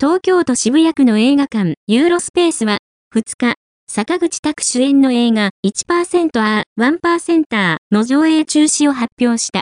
東京都渋谷区の映画館、ユーロスペースは、2日、坂口拓主演の映画1%ー1%ーの上映中止を発表した。